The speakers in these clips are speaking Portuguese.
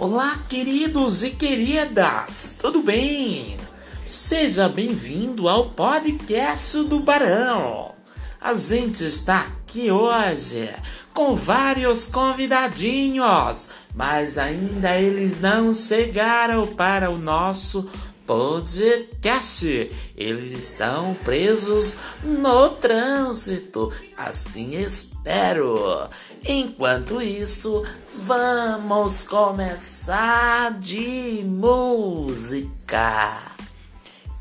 Olá, queridos e queridas, tudo bem? Seja bem-vindo ao podcast do Barão. A gente está aqui hoje com vários convidadinhos, mas ainda eles não chegaram para o nosso podcast. Eles estão presos no trânsito, assim espero. Enquanto isso, vamos começar de música.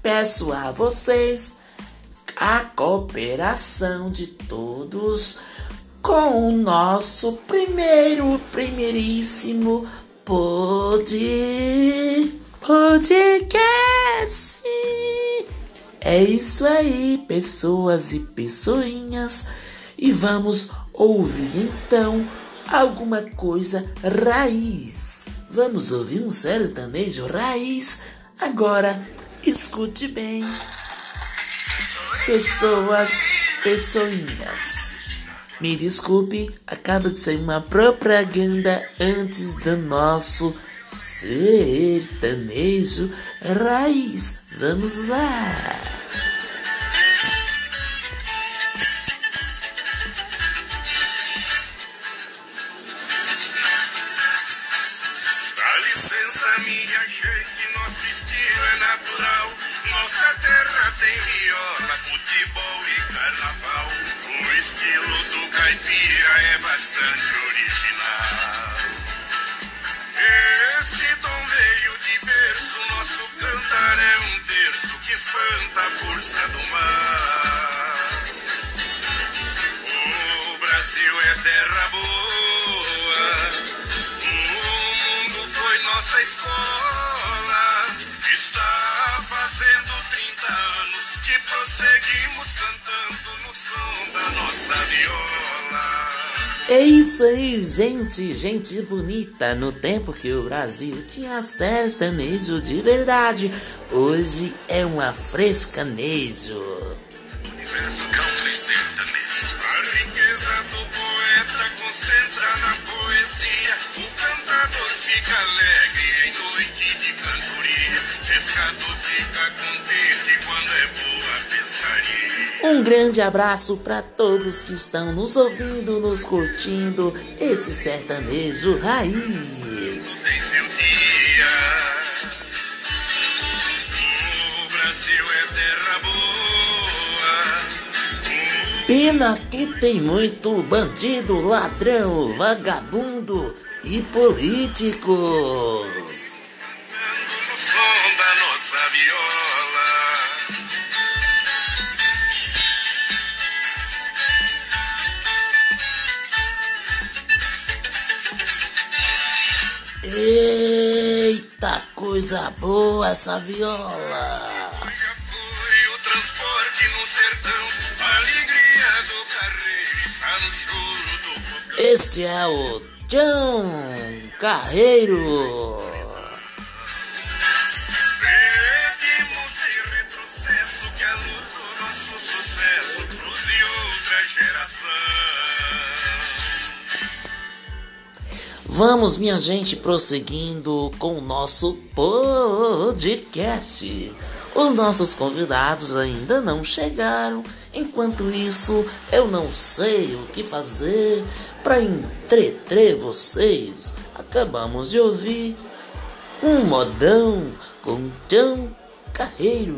Peço a vocês a cooperação de todos com o nosso primeiro, primeiríssimo pod podcast. É isso aí, pessoas e pessoinhas. E vamos ouvir então alguma coisa raiz. Vamos ouvir um sertanejo raiz. Agora escute bem. Pessoas, pessoinhas. Me desculpe, acaba de sair uma propaganda antes do nosso sertanejo raiz. Vamos lá. Futebol e carnaval. O estilo do caipira é bastante original. Esse dom veio de berço, nosso cantar é um terço que espanta a força do mar. O Brasil é terra boa. O mundo foi nossa escola. É isso aí, gente, gente bonita. No tempo que o Brasil tinha sertanejo de verdade, hoje é uma frescanejo. Sertanejo. A riqueza do poeta concentra na poesia. Um grande abraço para todos que estão nos ouvindo, nos curtindo esse sertanejo raiz. Tem seu dia. O Brasil é terra boa. Pena que tem muito bandido, ladrão, vagabundo e políticos. Som da nossa viola. Eita coisa boa essa viola. Já foi o transporte no sertão, a alegria do carreiro está no choro do fogão. Este é o John Carreiro. Vamos, minha gente, prosseguindo com o nosso podcast. Os nossos convidados ainda não chegaram. Enquanto isso, eu não sei o que fazer para entreter vocês. Acabamos de ouvir um modão com Tão Carreiro.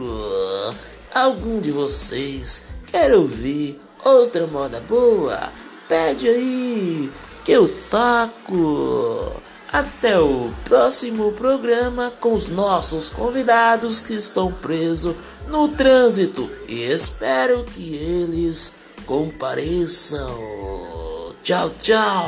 Algum de vocês quer ouvir outra moda boa? Pede aí que eu taco. Até o próximo programa com os nossos convidados que estão presos no trânsito e espero que eles compareçam. Tchau, tchau.